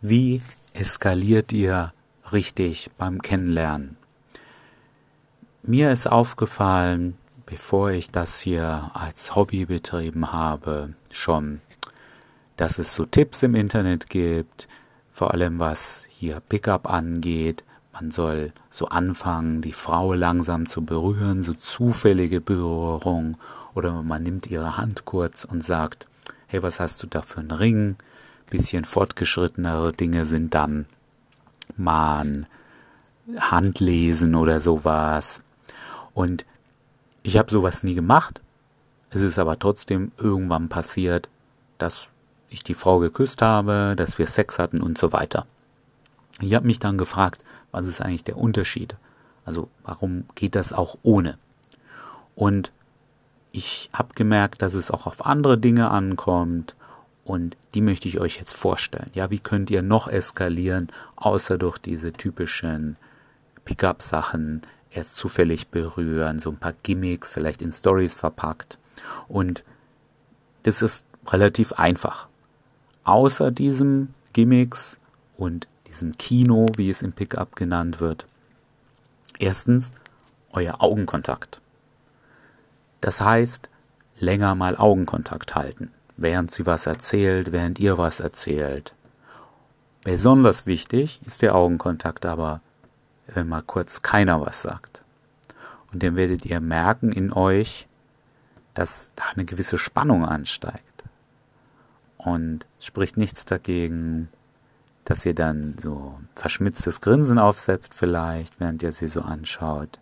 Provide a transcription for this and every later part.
Wie eskaliert ihr richtig beim Kennenlernen? Mir ist aufgefallen, bevor ich das hier als Hobby betrieben habe, schon, dass es so Tipps im Internet gibt, vor allem was hier Pickup angeht. Man soll so anfangen, die Frau langsam zu berühren, so zufällige Berührung, oder man nimmt ihre Hand kurz und sagt, hey, was hast du da für einen Ring? Bisschen fortgeschrittenere Dinge sind dann man Handlesen oder sowas. Und ich habe sowas nie gemacht. Es ist aber trotzdem irgendwann passiert, dass ich die Frau geküsst habe, dass wir Sex hatten und so weiter. Ich habe mich dann gefragt, was ist eigentlich der Unterschied? Also warum geht das auch ohne? Und ich habe gemerkt, dass es auch auf andere Dinge ankommt und die möchte ich euch jetzt vorstellen. Ja, wie könnt ihr noch eskalieren, außer durch diese typischen Pickup-Sachen, erst zufällig berühren, so ein paar Gimmicks, vielleicht in Stories verpackt. Und das ist relativ einfach. Außer diesem Gimmicks und diesem Kino, wie es im Pickup genannt wird. Erstens, euer Augenkontakt. Das heißt, länger mal Augenkontakt halten während sie was erzählt, während ihr was erzählt. Besonders wichtig ist der Augenkontakt aber, wenn mal kurz keiner was sagt. Und dann werdet ihr merken in euch, dass da eine gewisse Spannung ansteigt. Und es spricht nichts dagegen, dass ihr dann so verschmitztes Grinsen aufsetzt vielleicht, während ihr sie so anschaut.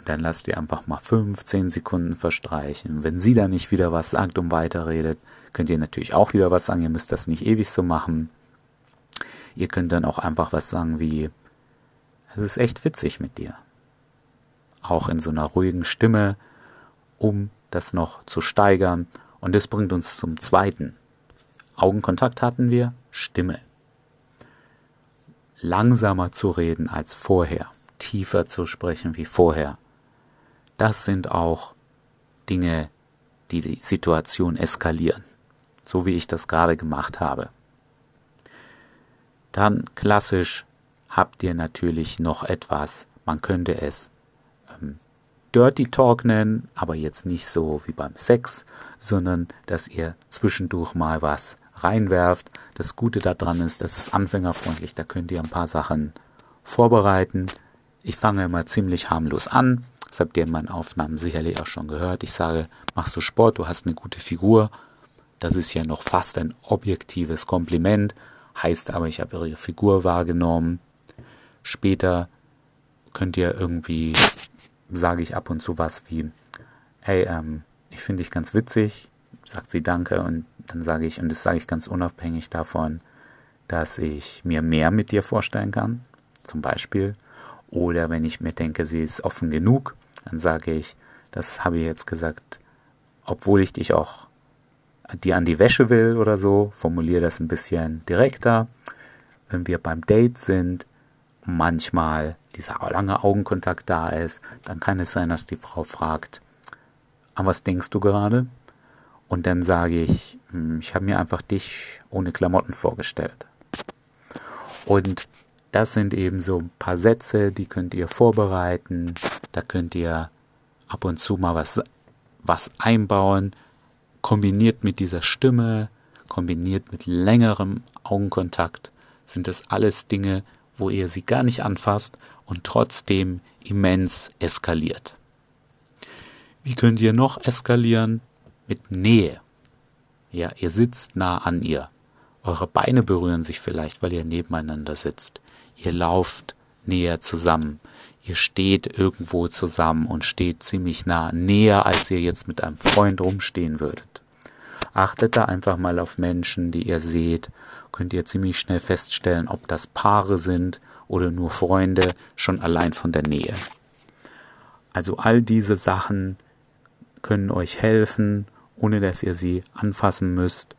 Und dann lasst ihr einfach mal 15 Sekunden verstreichen. Wenn sie dann nicht wieder was sagt und weiterredet, könnt ihr natürlich auch wieder was sagen. Ihr müsst das nicht ewig so machen. Ihr könnt dann auch einfach was sagen wie, es ist echt witzig mit dir. Auch in so einer ruhigen Stimme, um das noch zu steigern. Und das bringt uns zum zweiten. Augenkontakt hatten wir, Stimme. Langsamer zu reden als vorher, tiefer zu sprechen wie vorher das sind auch Dinge, die die Situation eskalieren, so wie ich das gerade gemacht habe. Dann klassisch habt ihr natürlich noch etwas, man könnte es ähm, Dirty Talk nennen, aber jetzt nicht so wie beim Sex, sondern dass ihr zwischendurch mal was reinwerft. Das Gute daran ist, das ist anfängerfreundlich, da könnt ihr ein paar Sachen vorbereiten. Ich fange immer ziemlich harmlos an, das habt ihr in meinen Aufnahmen sicherlich auch schon gehört. Ich sage, machst du Sport, du hast eine gute Figur. Das ist ja noch fast ein objektives Kompliment, heißt aber, ich habe ihre Figur wahrgenommen. Später könnt ihr irgendwie, sage ich ab und zu was wie, hey, ähm, ich finde dich ganz witzig, sagt sie Danke und dann sage ich, und das sage ich ganz unabhängig davon, dass ich mir mehr mit dir vorstellen kann, zum Beispiel. Oder wenn ich mir denke, sie ist offen genug, dann sage ich, das habe ich jetzt gesagt, obwohl ich dich auch dir an die Wäsche will oder so, formuliere das ein bisschen direkter. Wenn wir beim Date sind, manchmal dieser lange Augenkontakt da ist, dann kann es sein, dass die Frau fragt, an was denkst du gerade? Und dann sage ich, hm, ich habe mir einfach dich ohne Klamotten vorgestellt. Und das sind eben so ein paar Sätze, die könnt ihr vorbereiten. Da könnt ihr ab und zu mal was, was einbauen, kombiniert mit dieser Stimme, kombiniert mit längerem Augenkontakt, sind das alles Dinge, wo ihr sie gar nicht anfasst und trotzdem immens eskaliert. Wie könnt ihr noch eskalieren? Mit Nähe. Ja, ihr sitzt nah an ihr. Eure Beine berühren sich vielleicht, weil ihr nebeneinander sitzt. Ihr lauft näher zusammen. Ihr steht irgendwo zusammen und steht ziemlich nah, näher als ihr jetzt mit einem Freund rumstehen würdet. Achtet da einfach mal auf Menschen, die ihr seht, könnt ihr ziemlich schnell feststellen, ob das Paare sind oder nur Freunde, schon allein von der Nähe. Also all diese Sachen können euch helfen, ohne dass ihr sie anfassen müsst,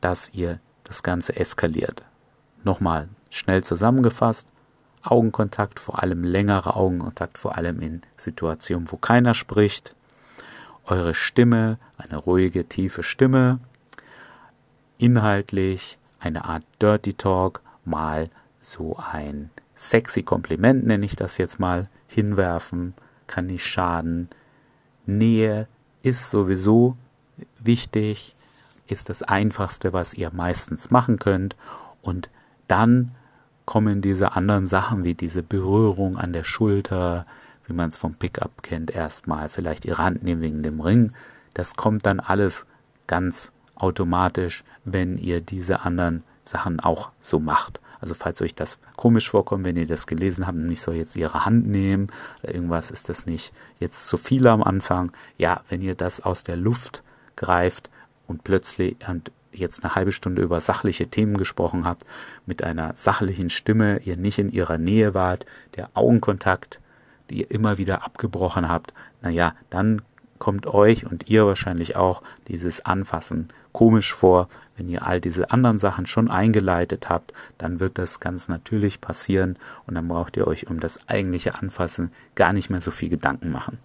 dass ihr das Ganze eskaliert. Nochmal schnell zusammengefasst, Augenkontakt, vor allem längerer Augenkontakt, vor allem in Situationen, wo keiner spricht. Eure Stimme, eine ruhige, tiefe Stimme. Inhaltlich eine Art Dirty Talk, mal so ein sexy Kompliment, nenne ich das jetzt mal, hinwerfen, kann nicht schaden. Nähe ist sowieso wichtig, ist das Einfachste, was ihr meistens machen könnt. Und dann kommen diese anderen Sachen wie diese Berührung an der Schulter, wie man es vom Pickup kennt, erstmal vielleicht ihre Hand nehmen wegen dem Ring. Das kommt dann alles ganz automatisch, wenn ihr diese anderen Sachen auch so macht. Also falls euch das komisch vorkommt, wenn ihr das gelesen habt und ich soll jetzt ihre Hand nehmen oder irgendwas, ist das nicht jetzt zu viel am Anfang. Ja, wenn ihr das aus der Luft greift und plötzlich und jetzt eine halbe Stunde über sachliche Themen gesprochen habt, mit einer sachlichen Stimme, ihr nicht in ihrer Nähe wart, der Augenkontakt, die ihr immer wieder abgebrochen habt, naja, dann kommt euch und ihr wahrscheinlich auch dieses Anfassen komisch vor. Wenn ihr all diese anderen Sachen schon eingeleitet habt, dann wird das ganz natürlich passieren und dann braucht ihr euch um das eigentliche Anfassen gar nicht mehr so viel Gedanken machen.